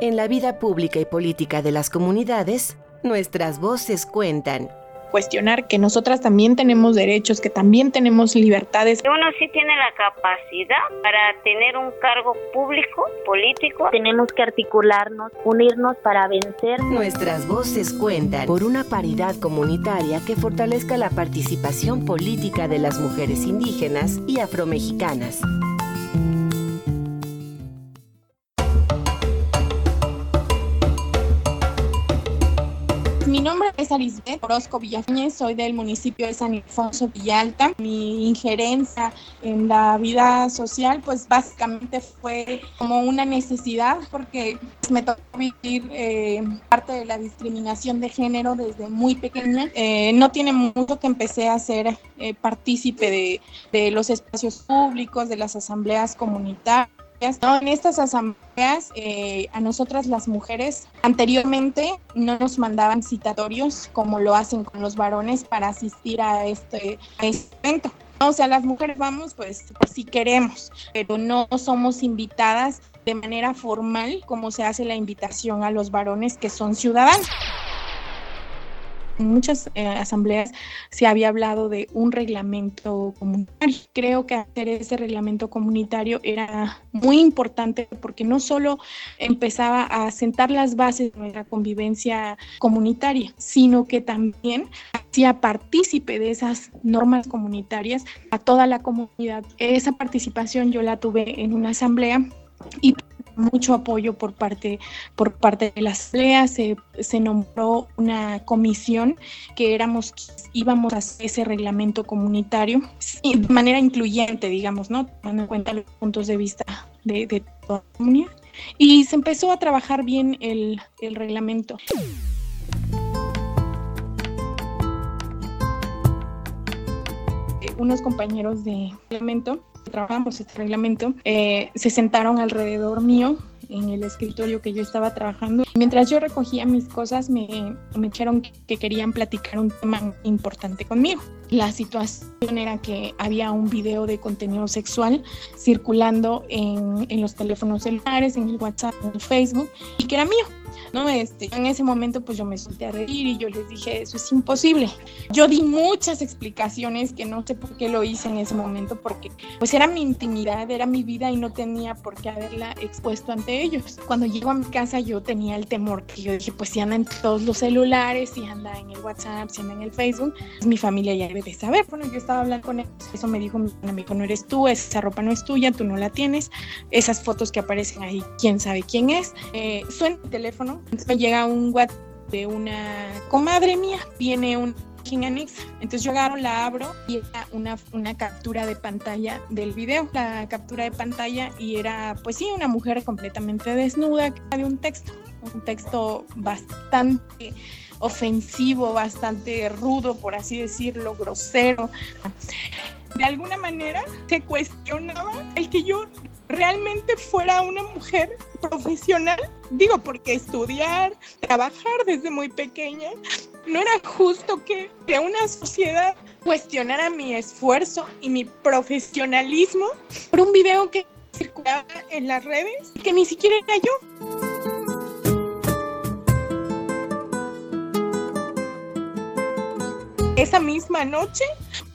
En la vida pública y política de las comunidades, nuestras voces cuentan cuestionar que nosotras también tenemos derechos, que también tenemos libertades. Uno sí tiene la capacidad para tener un cargo público, político. Tenemos que articularnos, unirnos para vencer. Nuestras voces cuentan por una paridad comunitaria que fortalezca la participación política de las mujeres indígenas y afromexicanas. Es Arisbeth Orozco Villafañez, soy del municipio de San Ildefonso Villalta. Mi injerencia en la vida social, pues básicamente fue como una necesidad porque me tocó vivir eh, parte de la discriminación de género desde muy pequeña. Eh, no tiene mucho que empecé a ser eh, partícipe de los espacios públicos, de las asambleas comunitarias en estas asambleas, eh, a nosotras las mujeres anteriormente no nos mandaban citatorios como lo hacen con los varones para asistir a este, a este evento. O sea, las mujeres vamos pues si queremos, pero no somos invitadas de manera formal como se hace la invitación a los varones que son ciudadanos muchas eh, asambleas se había hablado de un reglamento comunitario. Creo que hacer ese reglamento comunitario era muy importante porque no solo empezaba a sentar las bases de nuestra convivencia comunitaria, sino que también hacía partícipe de esas normas comunitarias a toda la comunidad. Esa participación yo la tuve en una asamblea y mucho apoyo por parte, por parte de la asamblea, se, se nombró una comisión que éramos, íbamos a hacer ese reglamento comunitario de manera incluyente, digamos, ¿no? Tomando en cuenta los puntos de vista de, de toda la comunidad. Y se empezó a trabajar bien el, el reglamento. unos compañeros de reglamento trabajamos este reglamento, eh, se sentaron alrededor mío en el escritorio que yo estaba trabajando. Mientras yo recogía mis cosas, me, me dijeron que querían platicar un tema importante conmigo. La situación era que había un video de contenido sexual circulando en, en los teléfonos celulares, en el WhatsApp, en el Facebook, y que era mío. ¿no? Este, en ese momento pues yo me solté a reír y yo les dije, eso es imposible. Yo di muchas explicaciones que no sé por qué lo hice en ese momento, porque pues era mi intimidad, era mi vida y no tenía por qué haberla expuesto ante ellos. Cuando llego a mi casa yo tenía el temor, que yo dije, pues si anda en todos los celulares, si anda en el WhatsApp, si anda en el Facebook, pues, mi familia ya debe de saber. Bueno, yo estaba hablando con ellos, eso me dijo mi amigo, no eres tú, esa ropa no es tuya, tú no la tienes, esas fotos que aparecen ahí, quién sabe quién es. Eh, suena el teléfono me llega un WhatsApp de una comadre mía, viene un anexa. Entonces yo agarro, la abro y era una, una captura de pantalla del video, la captura de pantalla y era pues sí, una mujer completamente desnuda de un texto, un texto bastante ofensivo, bastante rudo, por así decirlo, grosero. De alguna manera se cuestionaba el que yo realmente fuera una mujer profesional. Digo, porque estudiar, trabajar desde muy pequeña, no era justo que, que una sociedad cuestionara mi esfuerzo y mi profesionalismo por un video que circulaba en las redes que ni siquiera era yo. Esa misma noche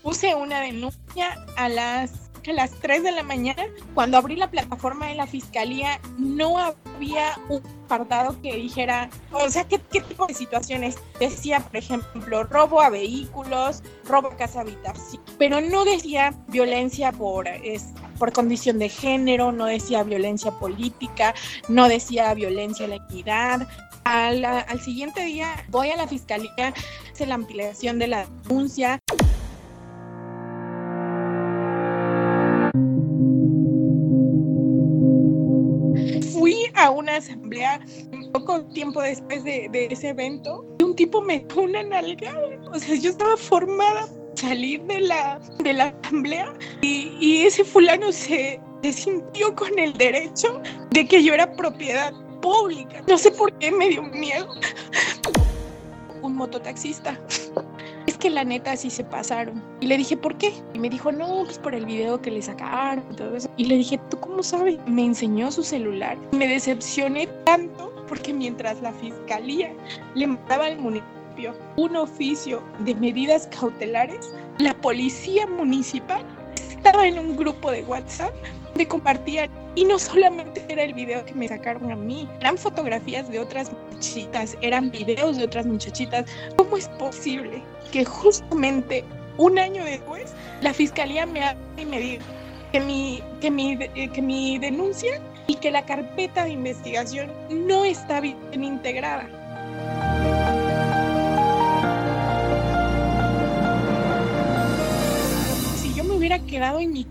puse una denuncia a las a las 3 de la mañana, cuando abrí la plataforma de la fiscalía, no había un apartado que dijera, o sea, ¿qué, tipo de situaciones? Decía, por ejemplo, robo a vehículos, robo a casa habitación, pero no decía violencia por, por condición de género, no decía violencia política, no decía violencia a la equidad, al, al, siguiente día voy a la fiscalía, hace la ampliación de la denuncia. a una asamblea poco tiempo después de, ese evento y un tipo me dio una nalgada. O sea, yo estaba formada salir de la, de la asamblea y, y ese fulano se, se sintió con el derecho de que yo era propiedad pública. No sé por qué me dio miedo. Un mototaxista es que la neta sí se pasaron. Y le dije, ¿por qué? Y me dijo, no, pues por el video que le sacaron y todo eso. Y le dije, ¿tú cómo sabes? Me enseñó su celular. Me decepcioné tanto porque mientras la fiscalía le mandaba al municipio un oficio de medidas cautelares, la policía municipal estaba en un grupo de WhatsApp de compartían y no solamente era el video que me sacaron a mí, eran fotografías de otras muchachitas, eran videos de otras muchachitas. ¿Cómo es posible que justamente un año después la fiscalía me hable y me diga que mi, que mi, eh, que mi denuncia y que la carpeta de investigación no está bien integrada? Si yo me hubiera quedado en mi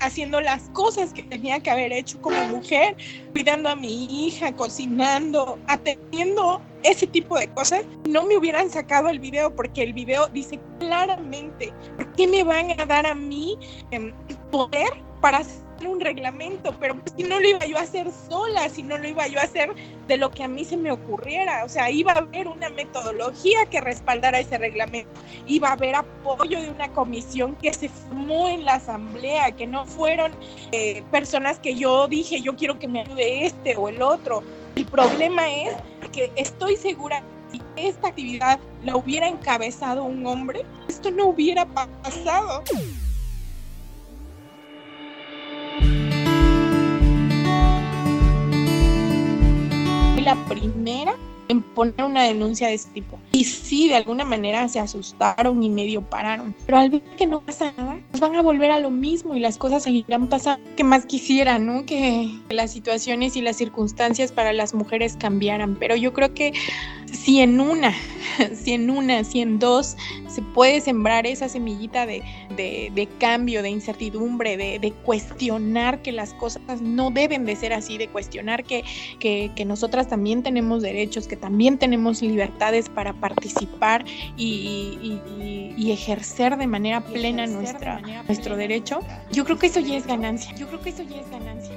haciendo las cosas que tenía que haber hecho como mujer, cuidando a mi hija, cocinando, atendiendo ese tipo de cosas, no me hubieran sacado el video porque el video dice claramente, ¿por qué me van a dar a mí eh, poder para hacer un reglamento, pero si no lo iba yo a hacer sola, si no lo iba yo a hacer de lo que a mí se me ocurriera, o sea, iba a haber una metodología que respaldara ese reglamento, iba a haber apoyo de una comisión que se formó en la asamblea, que no fueron eh, personas que yo dije, yo quiero que me ayude este o el otro. El problema es que estoy segura si esta actividad la hubiera encabezado un hombre, esto no hubiera pasado. En poner una denuncia de este tipo. Y sí, de alguna manera se asustaron y medio pararon. Pero al ver que no pasa nada, pues van a volver a lo mismo y las cosas seguirán pasando. Que más quisiera, ¿no? Que las situaciones y las circunstancias para las mujeres cambiaran. Pero yo creo que si en una, si en una, si en dos se puede sembrar esa semillita de, cambio, de incertidumbre, de, cuestionar que las cosas no deben de ser así, de cuestionar que, que, nosotras también tenemos derechos, que también tenemos libertades para participar y, ejercer de manera plena nuestra, nuestro derecho, yo creo que eso ya es ganancia. Yo creo que eso ya es ganancia.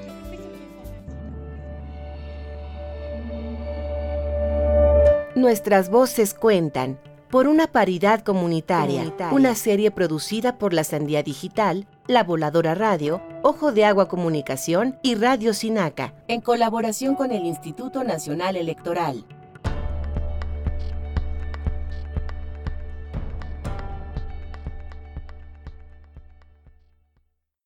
Nuestras voces cuentan por una paridad comunitaria, una serie producida por la Sandía Digital, La Voladora Radio, Ojo de Agua Comunicación y Radio Sinaca, en colaboración con el Instituto Nacional Electoral.